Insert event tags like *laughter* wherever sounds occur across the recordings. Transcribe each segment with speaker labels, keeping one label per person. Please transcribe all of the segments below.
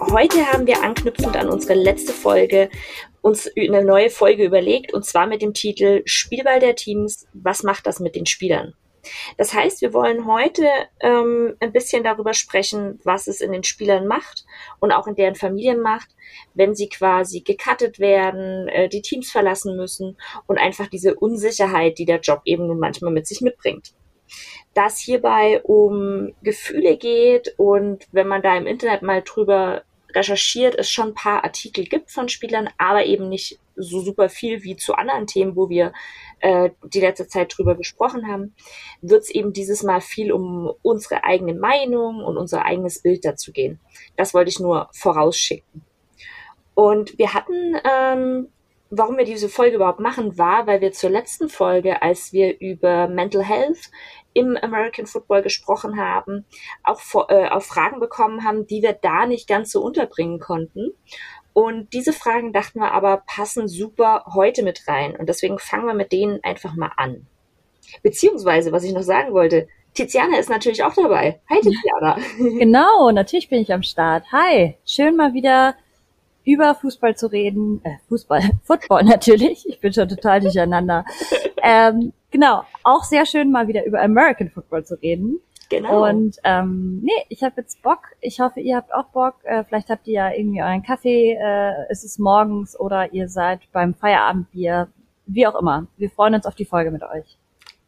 Speaker 1: Heute haben wir anknüpfend an unsere letzte Folge uns eine neue Folge überlegt und zwar mit dem Titel Spielball der Teams, was macht das mit den Spielern? Das heißt, wir wollen heute ähm, ein bisschen darüber sprechen, was es in den Spielern macht und auch in deren Familien macht, wenn sie quasi gecuttet werden, äh, die Teams verlassen müssen und einfach diese Unsicherheit, die der Job eben nun manchmal mit sich mitbringt. Da es hierbei um Gefühle geht und wenn man da im Internet mal drüber recherchiert, es schon ein paar Artikel gibt von Spielern, aber eben nicht so super viel wie zu anderen Themen, wo wir äh, die letzte Zeit drüber gesprochen haben, wird es eben dieses Mal viel um unsere eigene Meinung und unser eigenes Bild dazu gehen. Das wollte ich nur vorausschicken. Und wir hatten, ähm, warum wir diese Folge überhaupt machen, war, weil wir zur letzten Folge, als wir über Mental Health im American Football gesprochen haben, auch vor, äh, auf Fragen bekommen haben, die wir da nicht ganz so unterbringen konnten. Und diese Fragen dachten wir aber passen super heute mit rein. Und deswegen fangen wir mit denen einfach mal an. Beziehungsweise, was ich noch sagen wollte, Tiziana ist natürlich auch dabei. Hi Tiziana. *laughs*
Speaker 2: Genau, natürlich bin ich am Start. Hi, schön mal wieder über Fußball zu reden. Äh, Fußball, *laughs* Football natürlich. Ich bin schon total durcheinander. *laughs* ähm, genau, auch sehr schön mal wieder über American Football zu reden. Genau. Und ähm, nee, ich habe jetzt Bock. Ich hoffe, ihr habt auch Bock. Äh, vielleicht habt ihr ja irgendwie euren Kaffee. Äh, ist es morgens oder ihr seid beim Feierabendbier. Wie auch immer. Wir freuen uns auf die Folge mit euch.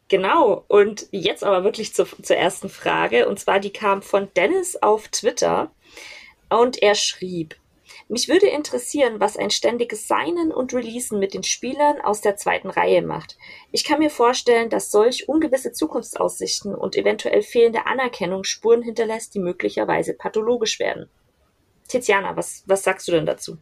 Speaker 1: Genau. Und jetzt aber wirklich zu, zur ersten Frage. Und zwar, die kam von Dennis auf Twitter. Und er schrieb, mich würde interessieren, was ein ständiges Signen und Releasen mit den Spielern aus der zweiten Reihe macht. Ich kann mir vorstellen, dass solch ungewisse Zukunftsaussichten und eventuell fehlende Anerkennung Spuren hinterlässt, die möglicherweise pathologisch werden. Tiziana, was, was sagst du denn dazu?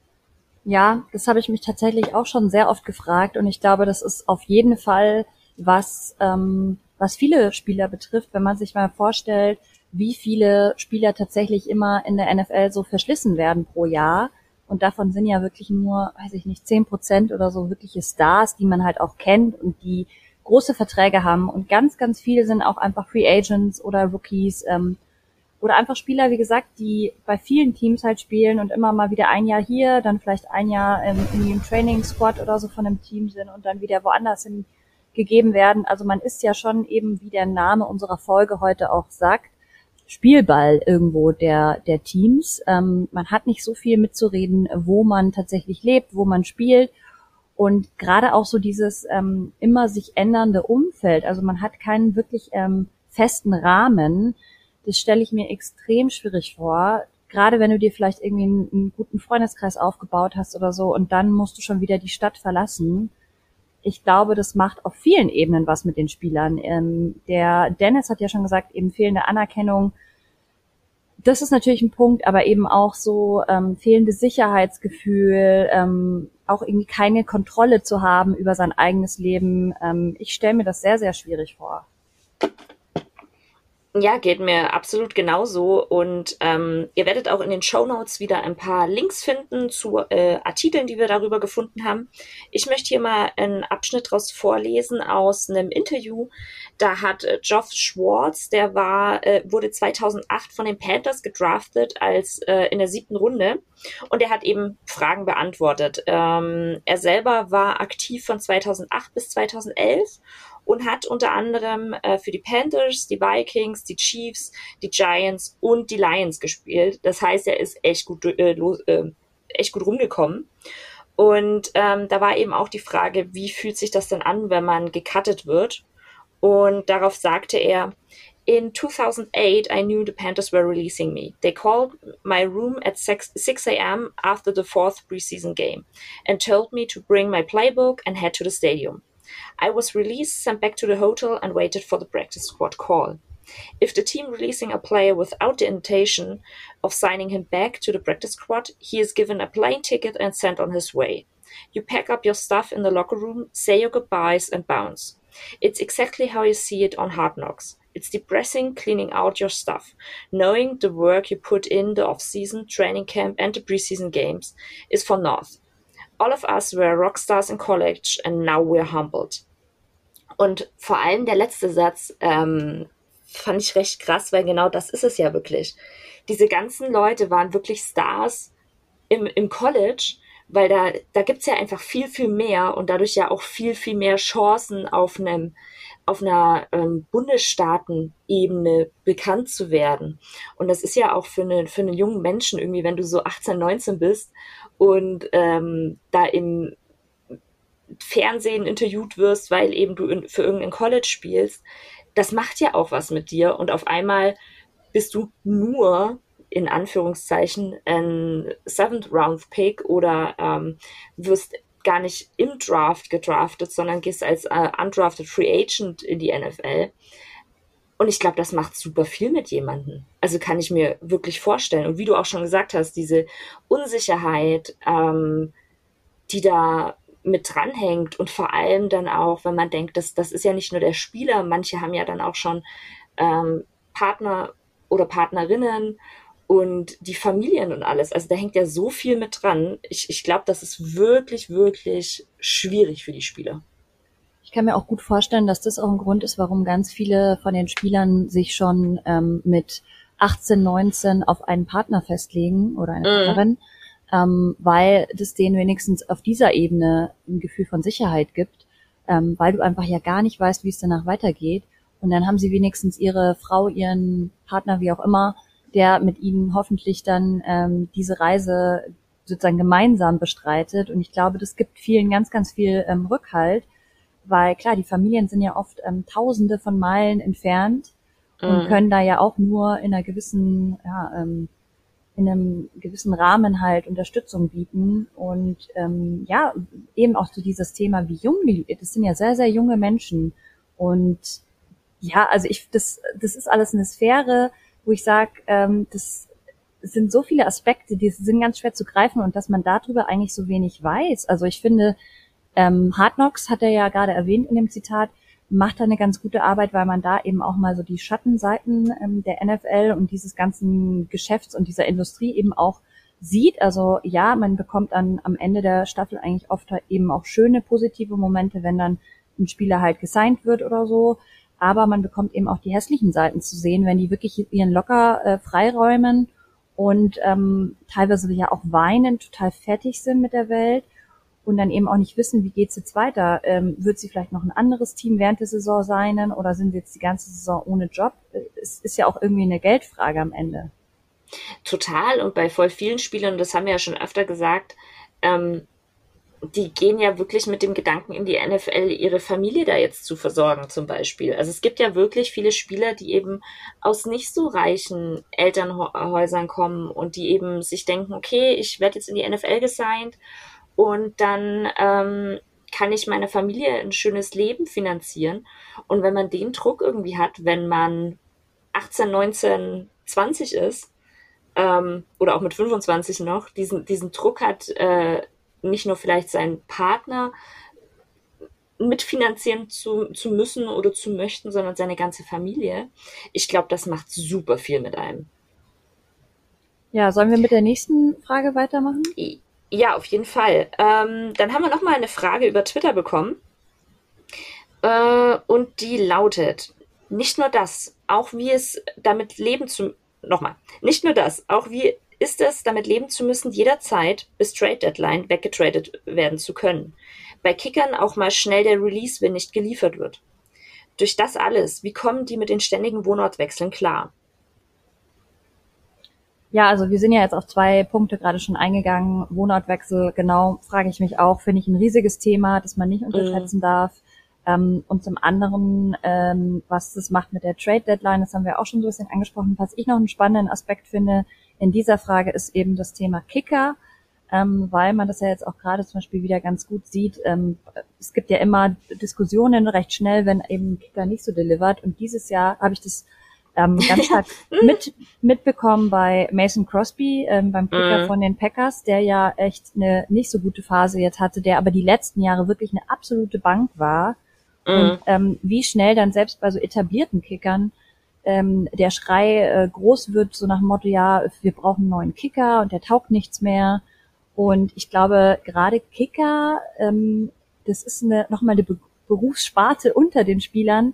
Speaker 2: Ja, das habe ich mich tatsächlich auch schon sehr oft gefragt und ich glaube, das ist auf jeden Fall was, ähm, was viele Spieler betrifft, wenn man sich mal vorstellt, wie viele Spieler tatsächlich immer in der NFL so verschlissen werden pro Jahr und davon sind ja wirklich nur, weiß ich nicht, zehn Prozent oder so wirkliche Stars, die man halt auch kennt und die große Verträge haben. Und ganz, ganz viele sind auch einfach Free Agents oder Rookies ähm, oder einfach Spieler, wie gesagt, die bei vielen Teams halt spielen und immer mal wieder ein Jahr hier, dann vielleicht ein Jahr im, im Training Squad oder so von einem Team sind und dann wieder woanders hin gegeben werden. Also man ist ja schon eben, wie der Name unserer Folge heute auch sagt, Spielball irgendwo der, der Teams. Ähm, man hat nicht so viel mitzureden, wo man tatsächlich lebt, wo man spielt. Und gerade auch so dieses ähm, immer sich ändernde Umfeld, also man hat keinen wirklich ähm, festen Rahmen, das stelle ich mir extrem schwierig vor. Gerade wenn du dir vielleicht irgendwie einen, einen guten Freundeskreis aufgebaut hast oder so und dann musst du schon wieder die Stadt verlassen ich glaube, das macht auf vielen Ebenen was mit den Spielern. Ähm, der Dennis hat ja schon gesagt, eben fehlende Anerkennung. Das ist natürlich ein Punkt, aber eben auch so ähm, fehlende Sicherheitsgefühl, ähm, auch irgendwie keine Kontrolle zu haben über sein eigenes Leben. Ähm, ich stelle mir das sehr, sehr schwierig vor.
Speaker 1: Ja, geht mir absolut genauso. Und ähm, ihr werdet auch in den Show Notes wieder ein paar Links finden zu äh, Artikeln, die wir darüber gefunden haben. Ich möchte hier mal einen Abschnitt daraus vorlesen aus einem Interview. Da hat äh, Geoff Schwartz, der war, äh, wurde 2008 von den Panthers gedraftet als äh, in der siebten Runde. Und er hat eben Fragen beantwortet. Ähm, er selber war aktiv von 2008 bis 2011 und hat unter anderem äh, für die Panthers, die Vikings, die Chiefs, die Giants und die Lions gespielt. Das heißt, er ist echt gut, äh, los, äh, echt gut rumgekommen. Und ähm, da war eben auch die Frage, wie fühlt sich das denn an, wenn man gecuttet wird? Und darauf sagte er, In 2008, I knew the Panthers were releasing me. They called my room at 6, 6 a.m. after the fourth preseason game and told me to bring my playbook and head to the stadium. I was released, sent back to the hotel, and waited for the practice squad call. If the team releasing a player without the intention of signing him back to the practice squad, he is given a plane ticket and sent on his way. You pack up your stuff in the locker room, say your goodbyes, and bounce. It's exactly how you see it on Hard Knocks. It's depressing cleaning out your stuff, knowing the work you put in the off-season, training camp, and the preseason games is for naught. All of us were rock stars in college and now we're humbled. Und vor allem der letzte Satz ähm, fand ich recht krass, weil genau das ist es ja wirklich. Diese ganzen Leute waren wirklich Stars im, im College, weil da, da gibt's ja einfach viel, viel mehr und dadurch ja auch viel, viel mehr Chancen auf einem auf einer ähm, Bundesstaatenebene bekannt zu werden. Und das ist ja auch für, eine, für einen jungen Menschen irgendwie, wenn du so 18, 19 bist und ähm, da im Fernsehen interviewt wirst, weil eben du in, für irgendein College spielst, das macht ja auch was mit dir. Und auf einmal bist du nur in Anführungszeichen ein Seventh Round Pick oder ähm, wirst gar nicht im Draft gedraftet, sondern gehst als äh, undrafted Free Agent in die NFL. Und ich glaube, das macht super viel mit jemandem. Also kann ich mir wirklich vorstellen. Und wie du auch schon gesagt hast, diese Unsicherheit, ähm, die da mit dranhängt und vor allem dann auch, wenn man denkt, dass das ist ja nicht nur der Spieler, manche haben ja dann auch schon ähm, Partner oder Partnerinnen und die Familien und alles. Also da hängt ja so viel mit dran. Ich, ich glaube, das ist wirklich, wirklich schwierig für die Spieler.
Speaker 2: Ich kann mir auch gut vorstellen, dass das auch ein Grund ist, warum ganz viele von den Spielern sich schon ähm, mit 18, 19 auf einen Partner festlegen oder eine mhm. Partnerin, ähm, weil das denen wenigstens auf dieser Ebene ein Gefühl von Sicherheit gibt, ähm, weil du einfach ja gar nicht weißt, wie es danach weitergeht. Und dann haben sie wenigstens ihre Frau, ihren Partner, wie auch immer, der mit ihnen hoffentlich dann ähm, diese Reise sozusagen gemeinsam bestreitet. Und ich glaube, das gibt vielen ganz, ganz viel ähm, Rückhalt, weil klar, die Familien sind ja oft ähm, Tausende von Meilen entfernt und mhm. können da ja auch nur in einer gewissen, ja, ähm, in einem gewissen Rahmen halt Unterstützung bieten und ähm, ja eben auch so dieses Thema wie jung die das sind ja sehr sehr junge Menschen und ja also ich das das ist alles eine Sphäre wo ich sage, ähm, das sind so viele Aspekte, die sind ganz schwer zu greifen und dass man darüber eigentlich so wenig weiß. Also ich finde, ähm, Hard Knocks hat er ja gerade erwähnt in dem Zitat, macht da eine ganz gute Arbeit, weil man da eben auch mal so die Schattenseiten ähm, der NFL und dieses ganzen Geschäfts und dieser Industrie eben auch sieht. Also ja, man bekommt dann am Ende der Staffel eigentlich oft eben auch schöne positive Momente, wenn dann ein Spieler halt gesigned wird oder so aber man bekommt eben auch die hässlichen Seiten zu sehen, wenn die wirklich ihren Locker äh, freiräumen und ähm, teilweise ja auch weinen, total fertig sind mit der Welt und dann eben auch nicht wissen, wie geht's jetzt weiter. Ähm, wird sie vielleicht noch ein anderes Team während der Saison sein oder sind sie jetzt die ganze Saison ohne Job? Äh, es ist ja auch irgendwie eine Geldfrage am Ende.
Speaker 1: Total und bei voll vielen Spielern, das haben wir ja schon öfter gesagt, ähm, die gehen ja wirklich mit dem Gedanken in die NFL, ihre Familie da jetzt zu versorgen, zum Beispiel. Also es gibt ja wirklich viele Spieler, die eben aus nicht so reichen Elternhäusern kommen und die eben sich denken, okay, ich werde jetzt in die NFL gesigned und dann ähm, kann ich meiner Familie ein schönes Leben finanzieren. Und wenn man den Druck irgendwie hat, wenn man 18, 19, 20 ist, ähm, oder auch mit 25 noch, diesen, diesen Druck hat, äh, nicht nur vielleicht seinen Partner mitfinanzieren zu, zu müssen oder zu möchten, sondern seine ganze Familie. Ich glaube, das macht super viel mit einem.
Speaker 2: Ja, sollen wir mit der nächsten Frage weitermachen?
Speaker 1: Ja, auf jeden Fall. Ähm, dann haben wir noch mal eine Frage über Twitter bekommen. Äh, und die lautet, nicht nur das, auch wie es damit leben zu, nochmal, nicht nur das, auch wie ist es, damit leben zu müssen, jederzeit bis Trade Deadline weggetradet werden zu können. Bei Kickern auch mal schnell der Release, wenn nicht geliefert wird. Durch das alles, wie kommen die mit den ständigen Wohnortwechseln klar?
Speaker 2: Ja, also wir sind ja jetzt auf zwei Punkte gerade schon eingegangen. Wohnortwechsel, genau, frage ich mich auch, finde ich ein riesiges Thema, das man nicht unterschätzen mm. darf. Ähm, und zum anderen, ähm, was das macht mit der Trade Deadline, das haben wir auch schon so ein bisschen angesprochen. Was ich noch einen spannenden Aspekt finde, in dieser Frage ist eben das Thema Kicker, ähm, weil man das ja jetzt auch gerade zum Beispiel wieder ganz gut sieht. Ähm, es gibt ja immer Diskussionen recht schnell, wenn eben Kicker nicht so delivert. Und dieses Jahr habe ich das ähm, ganz stark *laughs* mit, mitbekommen bei Mason Crosby, ähm, beim Kicker mhm. von den Packers, der ja echt eine nicht so gute Phase jetzt hatte, der aber die letzten Jahre wirklich eine absolute Bank war. Mhm. Und ähm, wie schnell dann selbst bei so etablierten Kickern ähm, der Schrei äh, groß wird, so nach dem Motto, ja, wir brauchen einen neuen Kicker und der taugt nichts mehr. Und ich glaube, gerade Kicker, ähm, das ist eine, nochmal eine Be Berufssparte unter den Spielern,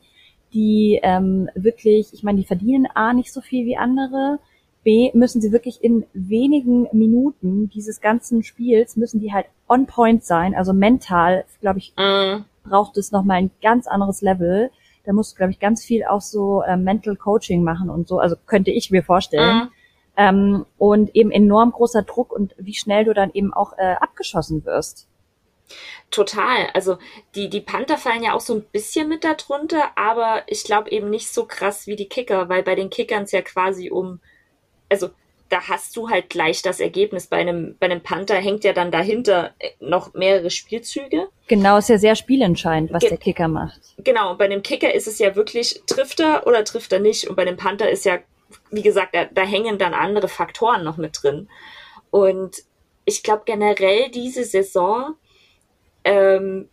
Speaker 2: die ähm, wirklich, ich meine, die verdienen A nicht so viel wie andere, B müssen sie wirklich in wenigen Minuten dieses ganzen Spiels müssen die halt on point sein, also mental, glaube ich, mm. braucht es nochmal ein ganz anderes Level. Da musst du, glaube ich, ganz viel auch so äh, Mental Coaching machen und so, also könnte ich mir vorstellen. Mm. Ähm, und eben enorm großer Druck und wie schnell du dann eben auch äh, abgeschossen wirst.
Speaker 1: Total. Also die, die Panther fallen ja auch so ein bisschen mit darunter, aber ich glaube eben nicht so krass wie die Kicker, weil bei den Kickern es ja quasi um also da hast du halt gleich das Ergebnis. Bei einem, bei einem Panther hängt ja dann dahinter äh, noch mehrere Spielzüge.
Speaker 2: Genau, ist ja sehr spielentscheidend, was Ge der Kicker macht.
Speaker 1: Genau, und bei einem Kicker ist es ja wirklich, trifft er oder trifft er nicht. Und bei einem Panther ist ja, wie gesagt, da, da hängen dann andere Faktoren noch mit drin. Und ich glaube generell diese Saison, ähm,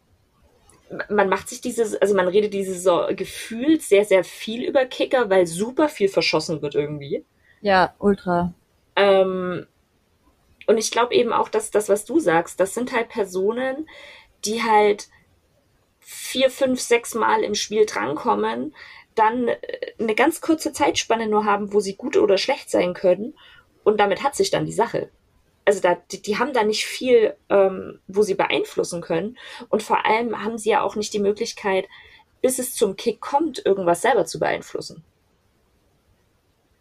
Speaker 1: man macht sich dieses, also man redet diese Saison gefühlt sehr, sehr viel über Kicker, weil super viel verschossen wird irgendwie.
Speaker 2: Ja, ultra.
Speaker 1: Ähm, und ich glaube eben auch, dass das, was du sagst, das sind halt Personen, die halt vier, fünf, sechs Mal im Spiel drankommen, dann äh, eine ganz kurze Zeitspanne nur haben, wo sie gut oder schlecht sein können. Und damit hat sich dann die Sache. Also da, die, die haben da nicht viel, ähm, wo sie beeinflussen können. Und vor allem haben sie ja auch nicht die Möglichkeit, bis es zum Kick kommt, irgendwas selber zu beeinflussen.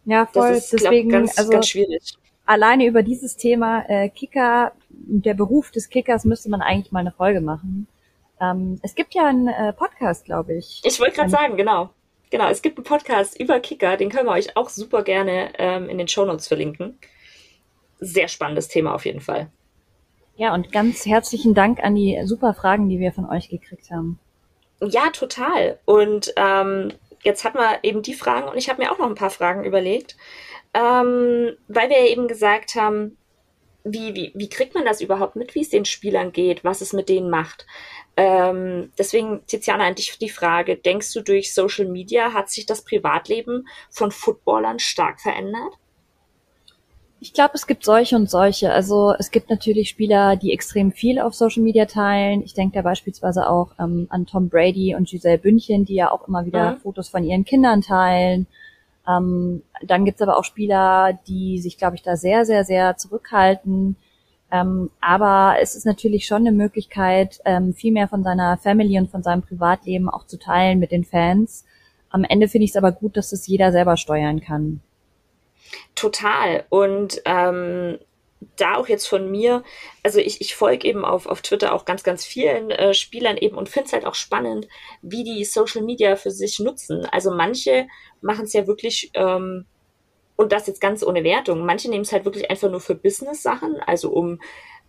Speaker 2: Ja, voll. Das ist, Deswegen, glaub, ganz, also, ganz schwierig. Alleine über dieses Thema äh, Kicker, der Beruf des Kickers müsste man eigentlich mal eine Folge machen. Ähm, es gibt ja einen äh, Podcast, glaube ich.
Speaker 1: Ich wollte gerade sagen, genau. Genau, es gibt einen Podcast über Kicker, den können wir euch auch super gerne ähm, in den Shownotes verlinken. Sehr spannendes Thema auf jeden Fall.
Speaker 2: Ja, und ganz herzlichen Dank an die super Fragen, die wir von euch gekriegt haben.
Speaker 1: Ja, total. Und ähm, jetzt hat man eben die Fragen und ich habe mir auch noch ein paar Fragen überlegt, ähm, weil wir ja eben gesagt haben, wie, wie, wie kriegt man das überhaupt mit, wie es den Spielern geht, was es mit denen macht? Ähm, deswegen, Tiziana, an dich die Frage, denkst du, durch Social Media hat sich das Privatleben von Footballern stark verändert?
Speaker 2: Ich glaube, es gibt solche und solche. Also es gibt natürlich Spieler, die extrem viel auf Social Media teilen. Ich denke da beispielsweise auch ähm, an Tom Brady und Giselle Bündchen, die ja auch immer wieder mhm. Fotos von ihren Kindern teilen. Ähm, dann gibt's aber auch Spieler, die sich, glaube ich, da sehr, sehr, sehr zurückhalten. Ähm, aber es ist natürlich schon eine Möglichkeit, ähm, viel mehr von seiner Family und von seinem Privatleben auch zu teilen mit den Fans. Am Ende finde ich es aber gut, dass es jeder selber steuern kann.
Speaker 1: Total. Und ähm, da auch jetzt von mir, also ich, ich folge eben auf, auf Twitter auch ganz, ganz vielen äh, Spielern eben und finde es halt auch spannend, wie die Social Media für sich nutzen. Also manche machen es ja wirklich, ähm, und das jetzt ganz ohne Wertung, manche nehmen es halt wirklich einfach nur für Business-Sachen, also um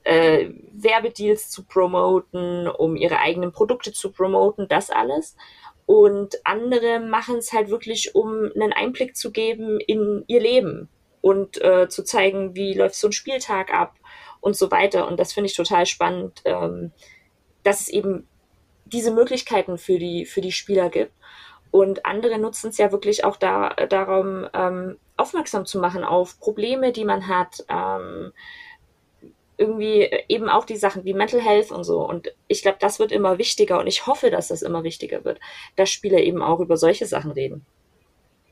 Speaker 1: äh, Werbedeals zu promoten, um ihre eigenen Produkte zu promoten, das alles. Und andere machen es halt wirklich, um einen Einblick zu geben in ihr Leben und äh, zu zeigen, wie läuft so ein Spieltag ab und so weiter. Und das finde ich total spannend, ähm, dass es eben diese Möglichkeiten für die, für die Spieler gibt. Und andere nutzen es ja wirklich auch da, darum, ähm, aufmerksam zu machen auf Probleme, die man hat, ähm, irgendwie eben auch die Sachen wie Mental Health und so. Und ich glaube, das wird immer wichtiger und ich hoffe, dass das immer wichtiger wird, dass Spieler eben auch über solche Sachen reden.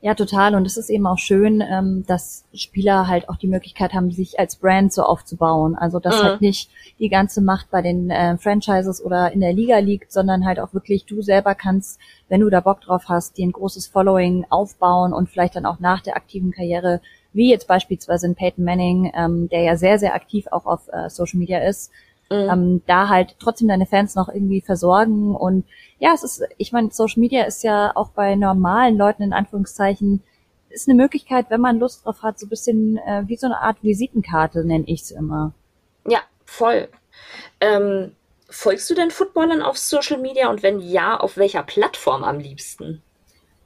Speaker 2: Ja, total. Und es ist eben auch schön, ähm, dass Spieler halt auch die Möglichkeit haben, sich als Brand so aufzubauen. Also dass mhm. halt nicht die ganze Macht bei den äh, Franchises oder in der Liga liegt, sondern halt auch wirklich du selber kannst, wenn du da Bock drauf hast, dir ein großes Following aufbauen und vielleicht dann auch nach der aktiven Karriere wie jetzt beispielsweise in Peyton Manning, ähm, der ja sehr, sehr aktiv auch auf äh, Social Media ist, mhm. ähm, da halt trotzdem deine Fans noch irgendwie versorgen. Und ja, es ist, ich meine, Social Media ist ja auch bei normalen Leuten in Anführungszeichen, ist eine Möglichkeit, wenn man Lust drauf hat, so ein bisschen äh, wie so eine Art Visitenkarte, nenne ich es immer.
Speaker 1: Ja, voll. Ähm, folgst du denn Footballern auf Social Media und wenn ja, auf welcher Plattform am liebsten?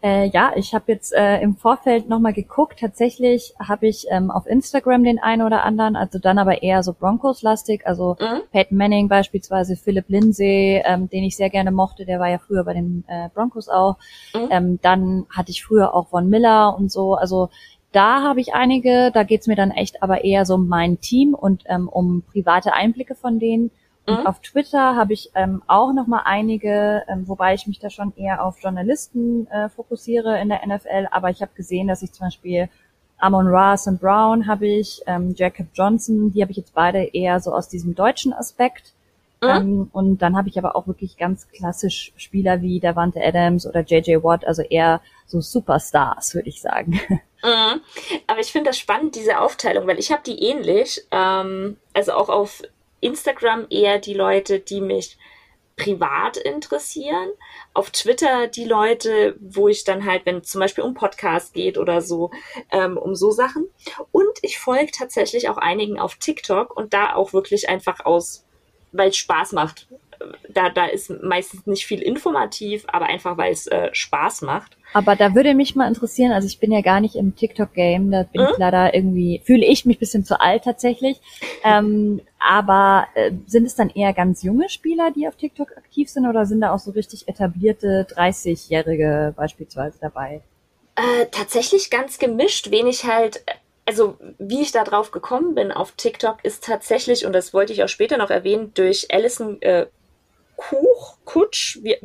Speaker 2: Äh, ja, ich habe jetzt äh, im Vorfeld nochmal geguckt. Tatsächlich habe ich ähm, auf Instagram den einen oder anderen, also dann aber eher so Broncos-lastig, also mhm. Peyton Manning beispielsweise, Philip Lindsay, ähm, den ich sehr gerne mochte, der war ja früher bei den äh, Broncos auch. Mhm. Ähm, dann hatte ich früher auch Von Miller und so. Also da habe ich einige, da geht's mir dann echt aber eher so um mein Team und ähm, um private Einblicke von denen. Mhm. auf Twitter habe ich ähm, auch noch mal einige, ähm, wobei ich mich da schon eher auf Journalisten äh, fokussiere in der NFL. Aber ich habe gesehen, dass ich zum Beispiel Amon Ross und Brown habe ich, ähm, Jacob Johnson, die habe ich jetzt beide eher so aus diesem deutschen Aspekt. Mhm. Ähm, und dann habe ich aber auch wirklich ganz klassisch Spieler wie Davante Adams oder JJ Watt, also eher so Superstars, würde ich sagen. *laughs*
Speaker 1: Mhm. Aber ich finde das spannend, diese Aufteilung, weil ich habe die ähnlich. Ähm, also auch auf Instagram eher die Leute, die mich privat interessieren. Auf Twitter die Leute, wo ich dann halt, wenn zum Beispiel um Podcast geht oder so, ähm, um so Sachen. Und ich folge tatsächlich auch einigen auf TikTok und da auch wirklich einfach aus, weil es Spaß macht. Da, da ist meistens nicht viel informativ, aber einfach weil es äh, Spaß macht.
Speaker 2: Aber da würde mich mal interessieren, also ich bin ja gar nicht im TikTok-Game, da bin hm? ich leider irgendwie, fühle ich mich bisschen zu alt tatsächlich. Ähm, aber äh, sind es dann eher ganz junge Spieler, die auf TikTok aktiv sind oder sind da auch so richtig etablierte 30-Jährige beispielsweise dabei?
Speaker 1: Äh, tatsächlich ganz gemischt, wenig halt, also wie ich da drauf gekommen bin auf TikTok ist tatsächlich, und das wollte ich auch später noch erwähnen, durch Alison äh, Kuch, Kutsch, wie,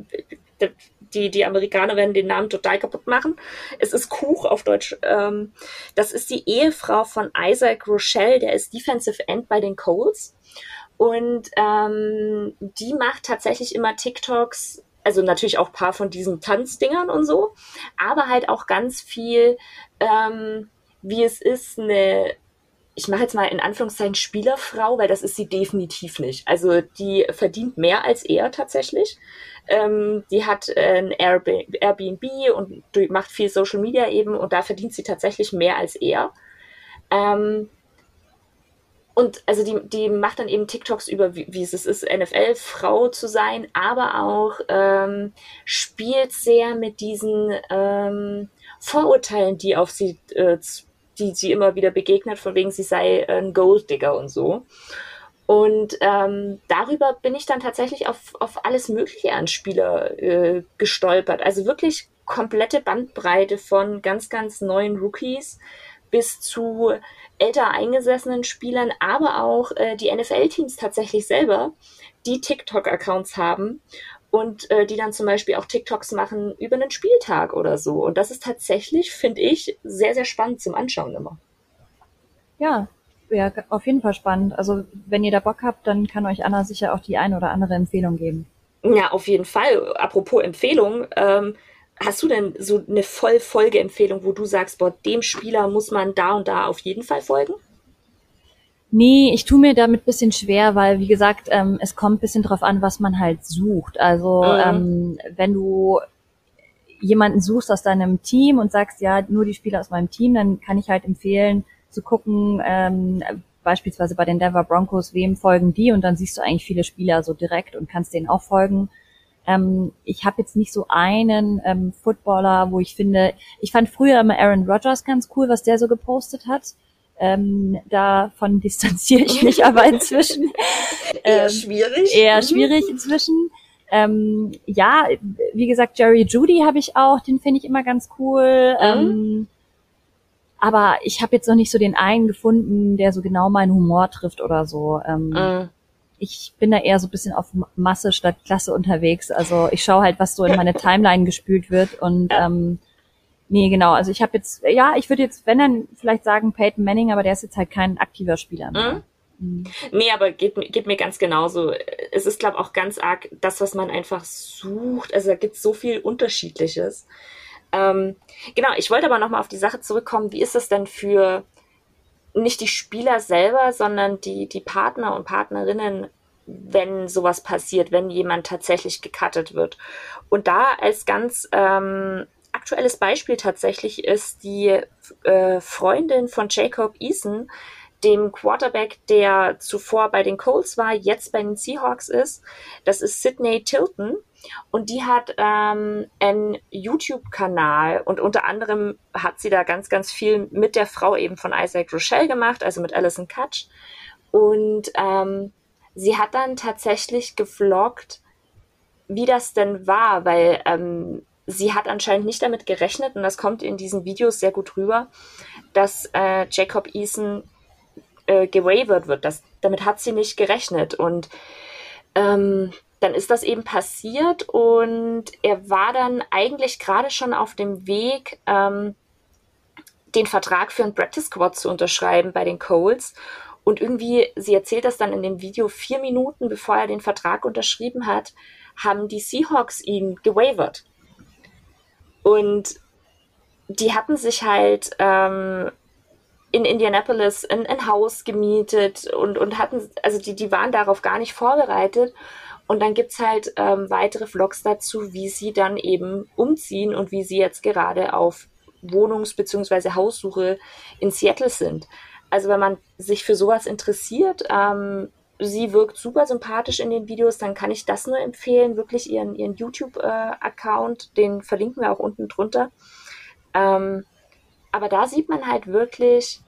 Speaker 1: die, die Amerikaner werden den Namen total kaputt machen. Es ist Kuch auf Deutsch. Ähm, das ist die Ehefrau von Isaac Rochelle, der ist Defensive End bei den Coles. Und ähm, die macht tatsächlich immer TikToks, also natürlich auch paar von diesen Tanzdingern und so, aber halt auch ganz viel, ähm, wie es ist, eine ich mache jetzt mal in Anführungszeichen Spielerfrau, weil das ist sie definitiv nicht. Also die verdient mehr als er tatsächlich. Ähm, die hat ein Airbnb und macht viel Social Media eben und da verdient sie tatsächlich mehr als er. Ähm, und also die, die macht dann eben TikToks über, wie, wie es ist, NFL-Frau zu sein, aber auch ähm, spielt sehr mit diesen ähm, Vorurteilen, die auf sie äh, die sie immer wieder begegnet, von wegen sie sei ein Golddigger und so. Und ähm, darüber bin ich dann tatsächlich auf, auf alles Mögliche an Spieler äh, gestolpert. Also wirklich komplette Bandbreite von ganz, ganz neuen Rookies bis zu älter eingesessenen Spielern, aber auch äh, die NFL-Teams tatsächlich selber, die TikTok-Accounts haben und äh, die dann zum Beispiel auch TikToks machen über einen Spieltag oder so. Und das ist tatsächlich, finde ich, sehr, sehr spannend zum Anschauen immer.
Speaker 2: Ja, ja, auf jeden Fall spannend. Also wenn ihr da Bock habt, dann kann euch Anna sicher auch die eine oder andere Empfehlung geben.
Speaker 1: Ja, auf jeden Fall. Apropos Empfehlung, ähm, hast du denn so eine Vollfolge-Empfehlung, wo du sagst, boah, dem Spieler muss man da und da auf jeden Fall folgen?
Speaker 2: Nee, ich tue mir damit bisschen schwer, weil wie gesagt, ähm, es kommt bisschen drauf an, was man halt sucht. Also mhm. ähm, wenn du jemanden suchst aus deinem Team und sagst, ja, nur die Spieler aus meinem Team, dann kann ich halt empfehlen zu gucken, ähm, beispielsweise bei den Denver Broncos, wem folgen die und dann siehst du eigentlich viele Spieler so direkt und kannst denen auch folgen. Ähm, ich habe jetzt nicht so einen ähm, Footballer, wo ich finde, ich fand früher immer Aaron Rodgers ganz cool, was der so gepostet hat. Ähm, davon distanziere ich mich aber inzwischen. *laughs*
Speaker 1: eher ähm, schwierig.
Speaker 2: Eher mhm. schwierig inzwischen. Ähm, ja, wie gesagt, Jerry Judy habe ich auch, den finde ich immer ganz cool. Mhm. Ähm, aber ich habe jetzt noch nicht so den einen gefunden, der so genau meinen Humor trifft oder so. Ähm, mhm. Ich bin da eher so ein bisschen auf Masse statt Klasse unterwegs. Also ich schaue halt, was so in meine Timeline gespült wird und ähm, Nee, genau. Also ich habe jetzt, ja, ich würde jetzt, wenn dann vielleicht sagen Peyton Manning, aber der ist jetzt halt kein aktiver Spieler mehr.
Speaker 1: Mhm. Mhm. Nee, aber geht, geht mir ganz genauso. Es ist, glaube auch ganz arg das, was man einfach sucht. Also da gibt's so viel Unterschiedliches. Ähm, genau, ich wollte aber nochmal auf die Sache zurückkommen. Wie ist das denn für nicht die Spieler selber, sondern die, die Partner und Partnerinnen, wenn sowas passiert, wenn jemand tatsächlich gecuttet wird? Und da als ganz ähm, aktuelles Beispiel tatsächlich ist die äh, Freundin von Jacob Eason, dem Quarterback, der zuvor bei den Colts war, jetzt bei den Seahawks ist. Das ist Sydney Tilton. Und die hat ähm, einen YouTube-Kanal und unter anderem hat sie da ganz, ganz viel mit der Frau eben von Isaac Rochelle gemacht, also mit Alison Kutch. Und ähm, sie hat dann tatsächlich gevloggt, wie das denn war, weil ähm, sie hat anscheinend nicht damit gerechnet, und das kommt in diesen Videos sehr gut rüber, dass äh, Jacob Eason äh, gewavert wird. Das, damit hat sie nicht gerechnet. Und ähm, dann ist das eben passiert und er war dann eigentlich gerade schon auf dem Weg, ähm, den Vertrag für ein Practice Squad zu unterschreiben bei den Coles. Und irgendwie, sie erzählt das dann in dem Video, vier Minuten bevor er den Vertrag unterschrieben hat, haben die Seahawks ihn gewavert. Und die hatten sich halt ähm, in Indianapolis ein, ein Haus gemietet und, und hatten, also die, die waren darauf gar nicht vorbereitet. Und dann gibt's halt ähm, weitere Vlogs dazu, wie sie dann eben umziehen und wie sie jetzt gerade auf Wohnungs- bzw. Haussuche in Seattle sind. Also wenn man sich für sowas interessiert, ähm, sie wirkt super sympathisch in den Videos, dann kann ich das nur empfehlen. Wirklich ihren, ihren YouTube-Account, äh, den verlinken wir auch unten drunter. Ähm, aber da sieht man halt wirklich,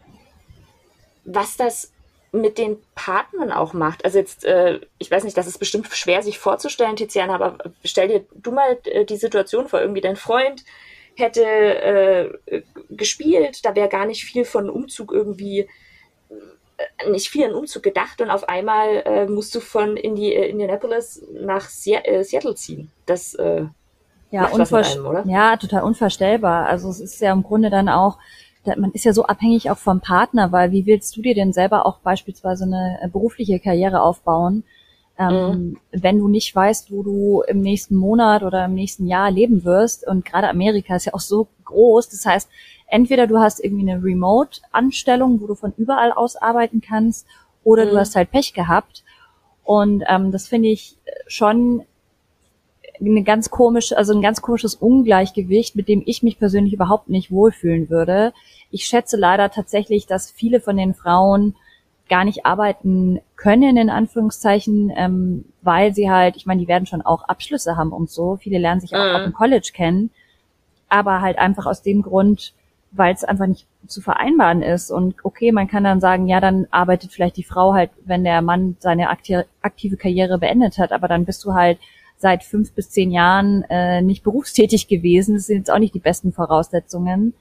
Speaker 1: was das mit den Partnern auch macht. Also jetzt, äh, ich weiß nicht, das ist bestimmt schwer sich vorzustellen, Tiziana, aber stell dir du mal äh, die Situation vor, irgendwie dein Freund hätte äh, gespielt, da wäre gar nicht viel von Umzug irgendwie, nicht viel an Umzug gedacht und auf einmal äh, musst du von Indi äh, Indianapolis nach Se äh, Seattle ziehen. Das äh,
Speaker 2: ja, einem, oder? ja, total unvorstellbar. Also es ist ja im Grunde dann auch, man ist ja so abhängig auch vom Partner, weil wie willst du dir denn selber auch beispielsweise eine äh, berufliche Karriere aufbauen, ähm, mhm. wenn du nicht weißt, wo du im nächsten Monat oder im nächsten Jahr leben wirst. Und gerade Amerika ist ja auch so groß. Das heißt, entweder du hast irgendwie eine Remote-Anstellung, wo du von überall aus arbeiten kannst, oder mhm. du hast halt Pech gehabt. Und ähm, das finde ich schon eine ganz komische, also ein ganz komisches Ungleichgewicht, mit dem ich mich persönlich überhaupt nicht wohlfühlen würde. Ich schätze leider tatsächlich, dass viele von den Frauen gar nicht arbeiten können, in Anführungszeichen, ähm, weil sie halt, ich meine, die werden schon auch Abschlüsse haben und so. Viele lernen sich auch mhm. auf dem College kennen, aber halt einfach aus dem Grund, weil es einfach nicht zu vereinbaren ist. Und okay, man kann dann sagen, ja, dann arbeitet vielleicht die Frau halt, wenn der Mann seine aktive Karriere beendet hat, aber dann bist du halt seit fünf bis zehn Jahren äh, nicht berufstätig gewesen. Das sind jetzt auch nicht die besten Voraussetzungen.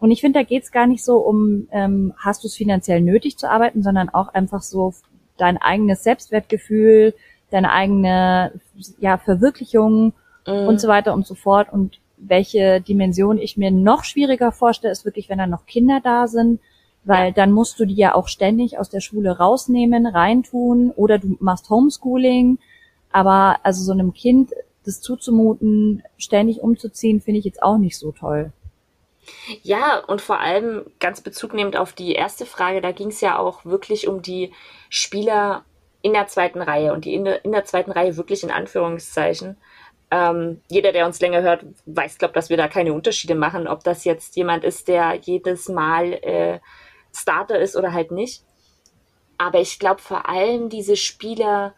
Speaker 2: Und ich finde, da geht's gar nicht so um, ähm, hast du es finanziell nötig zu arbeiten, sondern auch einfach so dein eigenes Selbstwertgefühl, deine eigene ja, Verwirklichung mhm. und so weiter und so fort. Und welche Dimension ich mir noch schwieriger vorstelle, ist wirklich, wenn da noch Kinder da sind, weil dann musst du die ja auch ständig aus der Schule rausnehmen, reintun oder du machst Homeschooling. Aber also so einem Kind das zuzumuten, ständig umzuziehen, finde ich jetzt auch nicht so toll.
Speaker 1: Ja, und vor allem ganz bezugnehmend auf die erste Frage, da ging es ja auch wirklich um die Spieler in der zweiten Reihe und die in der, in der zweiten Reihe wirklich in Anführungszeichen. Ähm, jeder, der uns länger hört, weiß, glaube dass wir da keine Unterschiede machen, ob das jetzt jemand ist, der jedes Mal äh, Starter ist oder halt nicht. Aber ich glaube vor allem diese Spieler,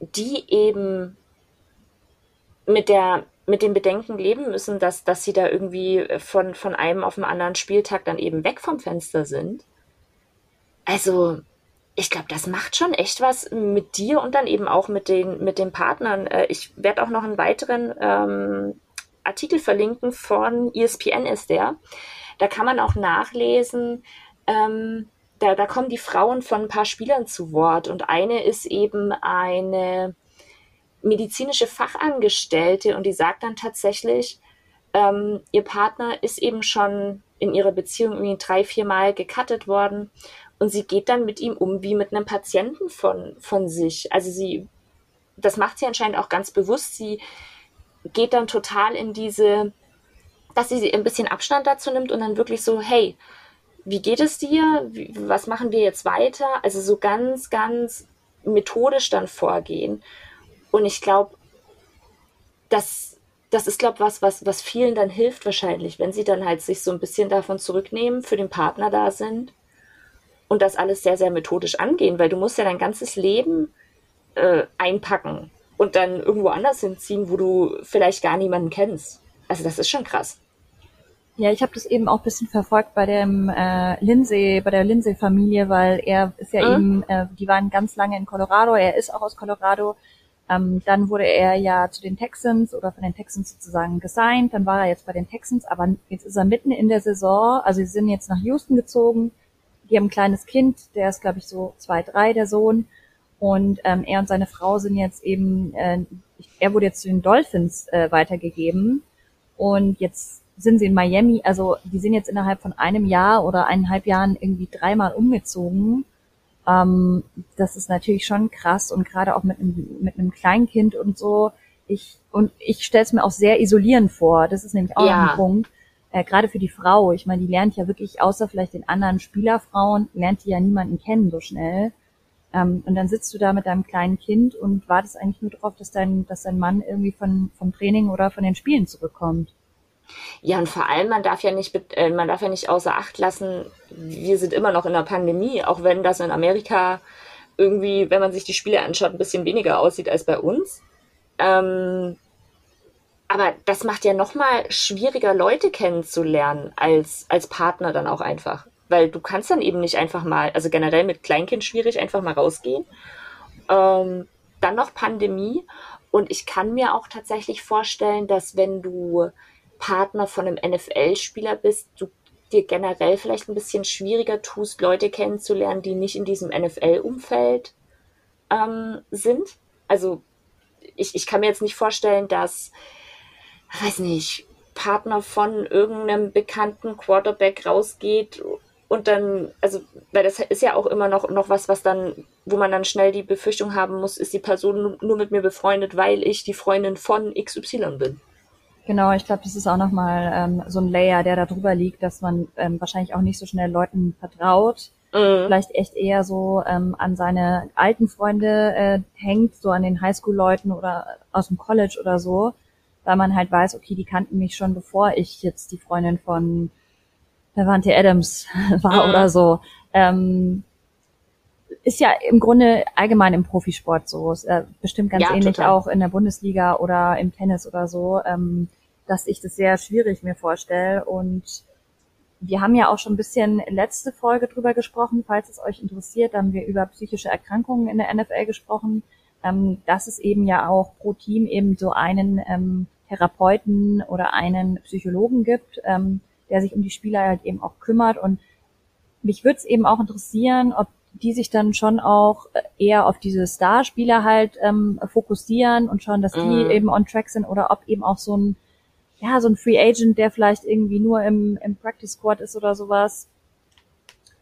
Speaker 1: die eben mit der mit dem Bedenken leben müssen, dass, dass sie da irgendwie von, von einem auf den anderen Spieltag dann eben weg vom Fenster sind. Also, ich glaube, das macht schon echt was mit dir und dann eben auch mit den, mit den Partnern. Äh, ich werde auch noch einen weiteren ähm, Artikel verlinken von ESPN ist der. Da kann man auch nachlesen, ähm, da, da kommen die Frauen von ein paar Spielern zu Wort und eine ist eben eine medizinische Fachangestellte und die sagt dann tatsächlich, ähm, ihr Partner ist eben schon in ihrer Beziehung irgendwie drei, vier Mal gecuttet worden und sie geht dann mit ihm um wie mit einem Patienten von, von sich. Also sie, das macht sie anscheinend auch ganz bewusst. Sie geht dann total in diese, dass sie ein bisschen Abstand dazu nimmt und dann wirklich so, hey, wie geht es dir? Wie, was machen wir jetzt weiter? Also so ganz, ganz methodisch dann vorgehen. Und ich glaube, das, das ist, glaube was, was, was vielen dann hilft wahrscheinlich, wenn sie dann halt sich so ein bisschen davon zurücknehmen, für den Partner da sind und das alles sehr, sehr methodisch angehen, weil du musst ja dein ganzes Leben äh, einpacken und dann irgendwo anders hinziehen, wo du vielleicht gar niemanden kennst. Also das ist schon krass.
Speaker 2: Ja, ich habe das eben auch bisschen verfolgt bei dem äh, Lindsay, bei der Lindsay-Familie, weil er ist ja mhm. eben, äh, die waren ganz lange in Colorado, er ist auch aus Colorado. Ähm, dann wurde er ja zu den Texans oder von den Texans sozusagen gesigned. Dann war er jetzt bei den Texans, aber jetzt ist er mitten in der Saison. Also sie sind jetzt nach Houston gezogen. Die haben ein kleines Kind, der ist glaube ich so zwei, drei, der Sohn. Und ähm, er und seine Frau sind jetzt eben, äh, er wurde jetzt zu den Dolphins äh, weitergegeben. Und jetzt sind sie in Miami, also die sind jetzt innerhalb von einem Jahr oder eineinhalb Jahren irgendwie dreimal umgezogen. Ähm, das ist natürlich schon krass und gerade auch mit einem, mit einem Kleinkind und so. Ich, und ich stelle es mir auch sehr isolierend vor. Das ist nämlich auch ja. ein Punkt. Äh, gerade für die Frau. Ich meine, die lernt ja wirklich, außer vielleicht den anderen Spielerfrauen, lernt die ja niemanden kennen so schnell. Ähm, und dann sitzt du da mit deinem kleinen Kind und wartest eigentlich nur darauf, dass dein, dass dein Mann irgendwie von, vom Training oder von den Spielen zurückkommt.
Speaker 1: Ja, und vor allem, man darf ja nicht, äh, man darf ja nicht außer Acht lassen, wir sind immer noch in der Pandemie, auch wenn das in Amerika irgendwie, wenn man sich die Spiele anschaut, ein bisschen weniger aussieht als bei uns. Ähm, aber das macht ja nochmal schwieriger, Leute kennenzulernen als, als Partner dann auch einfach. Weil du kannst dann eben nicht einfach mal, also generell mit Kleinkind schwierig, einfach mal rausgehen. Ähm, dann noch Pandemie. Und ich kann mir auch tatsächlich vorstellen, dass wenn du Partner von einem NFL-Spieler bist, du dir generell vielleicht ein bisschen schwieriger tust, Leute kennenzulernen, die nicht in diesem NFL-Umfeld ähm, sind. Also ich, ich kann mir jetzt nicht vorstellen, dass, weiß nicht, Partner von irgendeinem bekannten Quarterback rausgeht und dann, also, weil das ist ja auch immer noch, noch was, was dann, wo man dann schnell die Befürchtung haben muss, ist die Person nur mit mir befreundet, weil ich die Freundin von XY bin.
Speaker 2: Genau, ich glaube, das ist auch nochmal ähm, so ein Layer, der da drüber liegt, dass man ähm, wahrscheinlich auch nicht so schnell Leuten vertraut. Mhm. Vielleicht echt eher so ähm, an seine alten Freunde äh, hängt, so an den Highschool-Leuten oder aus dem College oder so, weil man halt weiß, okay, die kannten mich schon, bevor ich jetzt die Freundin von Levante Adams *laughs* war mhm. oder so. Ähm, ist ja im Grunde allgemein im Profisport so. Ist, äh, bestimmt ganz ja, ähnlich total. auch in der Bundesliga oder im Tennis oder so. Ähm, dass ich das sehr schwierig mir vorstelle. Und wir haben ja auch schon ein bisschen letzte Folge drüber gesprochen, falls es euch interessiert, da haben wir über psychische Erkrankungen in der NFL gesprochen, ähm, dass es eben ja auch pro Team eben so einen ähm, Therapeuten oder einen Psychologen gibt, ähm, der sich um die Spieler halt eben auch kümmert. Und mich würde es eben auch interessieren, ob die sich dann schon auch eher auf diese Starspieler halt ähm, fokussieren und schauen, dass die mhm. eben on track sind oder ob eben auch so ein ja, so ein Free Agent, der vielleicht irgendwie nur im, im Practice Squad ist oder sowas,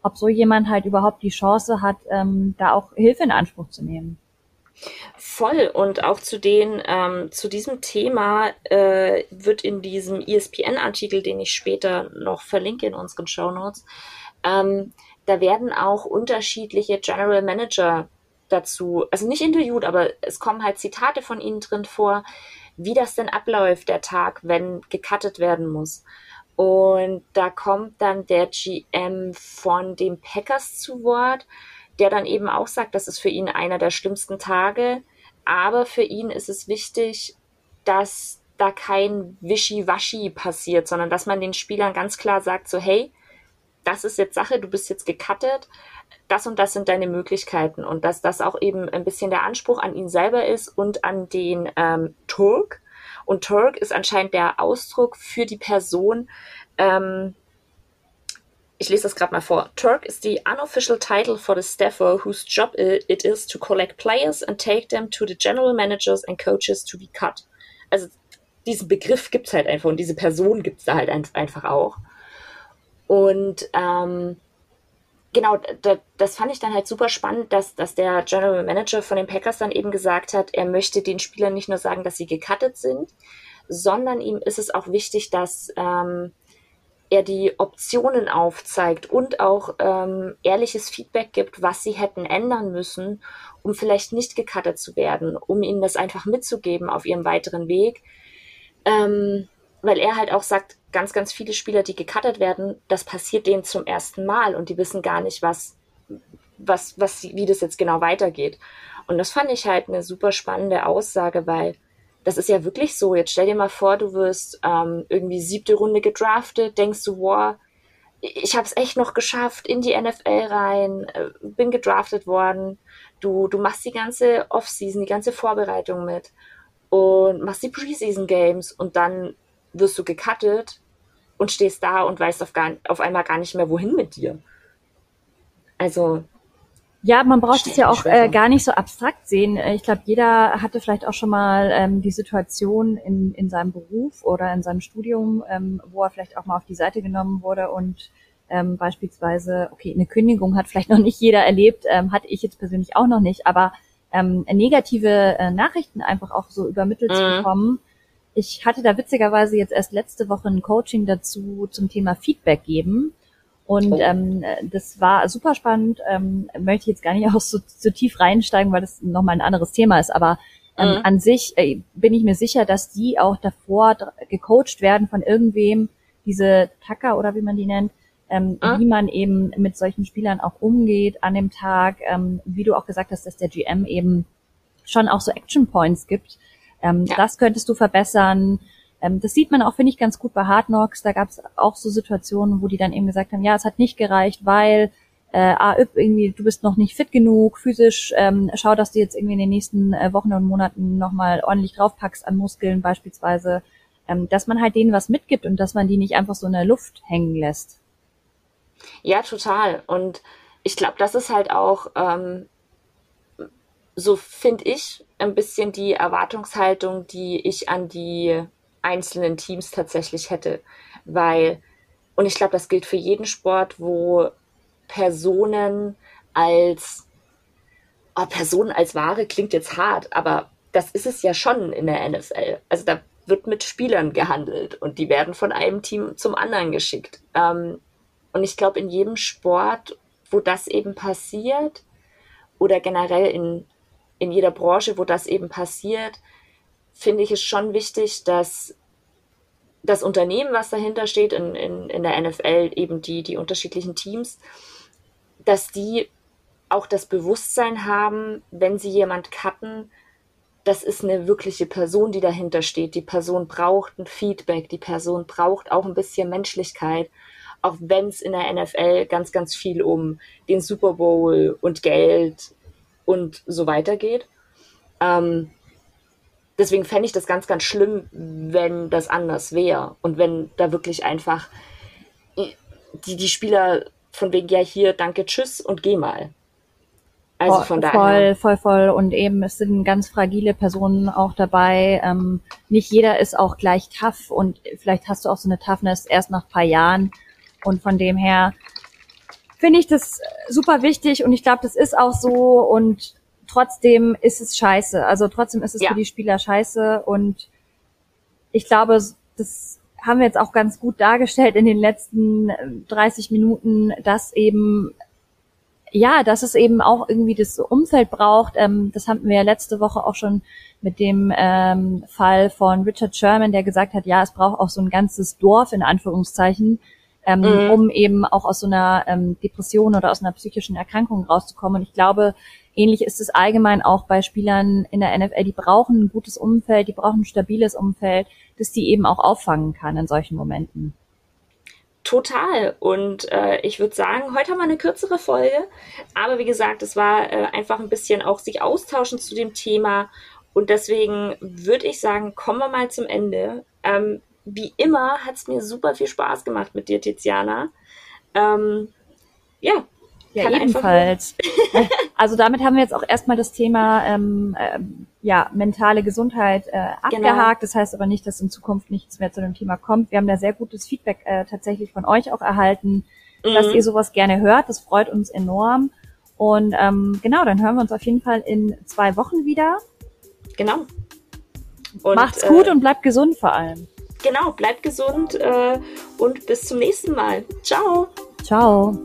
Speaker 2: ob so jemand halt überhaupt die Chance hat, ähm, da auch Hilfe in Anspruch zu nehmen.
Speaker 1: Voll und auch zu den ähm, zu diesem Thema äh, wird in diesem ESPN-Artikel, den ich später noch verlinke in unseren Show Notes, ähm, da werden auch unterschiedliche General Manager dazu, also nicht interviewt, aber es kommen halt Zitate von ihnen drin vor, wie das denn abläuft, der Tag, wenn gecuttet werden muss. Und da kommt dann der GM von den Packers zu Wort, der dann eben auch sagt, das ist für ihn einer der schlimmsten Tage. Aber für ihn ist es wichtig, dass da kein Wischiwaschi passiert, sondern dass man den Spielern ganz klar sagt, so hey, das ist jetzt Sache, du bist jetzt gecuttet, das und das sind deine Möglichkeiten und dass das auch eben ein bisschen der Anspruch an ihn selber ist und an den ähm, Turk. Und Turk ist anscheinend der Ausdruck für die Person, ähm, ich lese das gerade mal vor. Turk is the unofficial title for the staffer whose job it is to collect players and take them to the general managers and coaches to be cut. Also diesen Begriff gibt's halt einfach und diese Person gibt's da halt einfach auch. Und ähm, genau, da, das fand ich dann halt super spannend, dass, dass der General Manager von den Packers dann eben gesagt hat, er möchte den Spielern nicht nur sagen, dass sie gecuttet sind, sondern ihm ist es auch wichtig, dass ähm, er die Optionen aufzeigt und auch ähm, ehrliches Feedback gibt, was sie hätten ändern müssen, um vielleicht nicht gecuttet zu werden, um ihnen das einfach mitzugeben auf ihrem weiteren Weg. Ähm, weil er halt auch sagt, ganz, ganz viele Spieler, die gecuttet werden, das passiert denen zum ersten Mal und die wissen gar nicht, was, was, was, wie das jetzt genau weitergeht. Und das fand ich halt eine super spannende Aussage, weil das ist ja wirklich so. Jetzt stell dir mal vor, du wirst ähm, irgendwie siebte Runde gedraftet, denkst du, wow, ich habe es echt noch geschafft, in die NFL rein, äh, bin gedraftet worden. Du, du machst die ganze Offseason, die ganze Vorbereitung mit und machst die Preseason Games und dann wirst du gecuttet und stehst da und weißt auf, gar, auf einmal gar nicht mehr, wohin mit dir. Also,
Speaker 2: Ja, man braucht es ja auch äh, gar nicht so abstrakt sehen. Äh, ich glaube, jeder hatte vielleicht auch schon mal ähm, die Situation in, in seinem Beruf oder in seinem Studium, ähm, wo er vielleicht auch mal auf die Seite genommen wurde und ähm, beispielsweise, okay, eine Kündigung hat vielleicht *laughs* noch nicht jeder erlebt, ähm, hatte ich jetzt persönlich auch noch nicht, aber ähm, negative äh, Nachrichten einfach auch so übermittelt mhm. zu bekommen. Ich hatte da witzigerweise jetzt erst letzte Woche ein Coaching dazu zum Thema Feedback geben. Und oh. ähm, das war super spannend. Ähm, möchte ich jetzt gar nicht *laughs* auch so, so tief reinsteigen, weil das nochmal ein anderes Thema ist. Aber ähm, mhm. an sich äh, bin ich mir sicher, dass die auch davor gecoacht werden von irgendwem, diese Tacker oder wie man die nennt, ähm, mhm. wie man eben mit solchen Spielern auch umgeht an dem Tag. Ähm, wie du auch gesagt hast, dass der GM eben schon auch so Action Points gibt. Ähm, ja. Das könntest du verbessern. Ähm, das sieht man auch, finde ich, ganz gut bei Hard Knocks. Da gab es auch so Situationen, wo die dann eben gesagt haben, ja, es hat nicht gereicht, weil äh, ah, irgendwie, du bist noch nicht fit genug, physisch, ähm, schau, dass du jetzt irgendwie in den nächsten äh, Wochen und Monaten nochmal ordentlich draufpackst an Muskeln beispielsweise, ähm, dass man halt denen was mitgibt und dass man die nicht einfach so in der Luft hängen lässt.
Speaker 1: Ja, total. Und ich glaube, das ist halt auch, ähm, so finde ich, ein bisschen die Erwartungshaltung, die ich an die einzelnen Teams tatsächlich hätte. Weil, und ich glaube, das gilt für jeden Sport, wo Personen als, oh, Personen als Ware klingt jetzt hart, aber das ist es ja schon in der NFL. Also da wird mit Spielern gehandelt und die werden von einem Team zum anderen geschickt. Ähm, und ich glaube, in jedem Sport, wo das eben passiert, oder generell in, in jeder Branche, wo das eben passiert, finde ich es schon wichtig, dass das Unternehmen, was dahinter steht, in, in, in der NFL, eben die, die unterschiedlichen Teams, dass die auch das Bewusstsein haben, wenn sie jemand cutten, das ist eine wirkliche Person, die dahinter steht. Die Person braucht ein Feedback, die Person braucht auch ein bisschen Menschlichkeit, auch wenn es in der NFL ganz, ganz viel um den Super Bowl und Geld und so weiter geht. Ähm, deswegen fände ich das ganz, ganz schlimm, wenn das anders wäre und wenn da wirklich einfach die, die Spieler von wegen, ja, hier, danke, tschüss und geh mal.
Speaker 2: Also von daher. Voll, voll, voll. Und eben, es sind ganz fragile Personen auch dabei. Ähm, nicht jeder ist auch gleich tough und vielleicht hast du auch so eine Toughness erst nach paar Jahren. Und von dem her finde ich das super wichtig und ich glaube, das ist auch so und trotzdem ist es scheiße. Also trotzdem ist es ja. für die Spieler scheiße und ich glaube, das haben wir jetzt auch ganz gut dargestellt in den letzten 30 Minuten, dass eben ja, dass es eben auch irgendwie das Umfeld braucht. Ähm, das hatten wir ja letzte Woche auch schon mit dem ähm, Fall von Richard Sherman, der gesagt hat, ja, es braucht auch so ein ganzes Dorf in Anführungszeichen, ähm, mhm. um eben auch aus so einer ähm, Depression oder aus einer psychischen Erkrankung rauszukommen. Und ich glaube, ähnlich ist es allgemein auch bei Spielern in der NFL. Die brauchen ein gutes Umfeld, die brauchen ein stabiles Umfeld, das die eben auch auffangen kann in solchen Momenten.
Speaker 1: Total. Und äh, ich würde sagen, heute haben wir eine kürzere Folge. Aber wie gesagt, es war äh, einfach ein bisschen auch sich austauschen zu dem Thema. Und deswegen würde ich sagen, kommen wir mal zum Ende. Ähm, wie immer hat es mir super viel Spaß gemacht mit dir, Tiziana. Ähm, ja.
Speaker 2: Ja, ebenfalls. *laughs* also damit haben wir jetzt auch erstmal das Thema ähm, äh, ja, mentale Gesundheit äh, genau. abgehakt. Genau. Das heißt aber nicht, dass in Zukunft nichts mehr zu dem Thema kommt. Wir haben da sehr gutes Feedback äh, tatsächlich von euch auch erhalten, mhm. dass ihr sowas gerne hört. Das freut uns enorm. Und ähm, genau, dann hören wir uns auf jeden Fall in zwei Wochen wieder.
Speaker 1: Genau.
Speaker 2: Und, Macht's gut äh, und bleibt gesund vor allem
Speaker 1: genau, bleibt gesund äh, und bis zum nächsten Mal. Ciao.
Speaker 2: Ciao.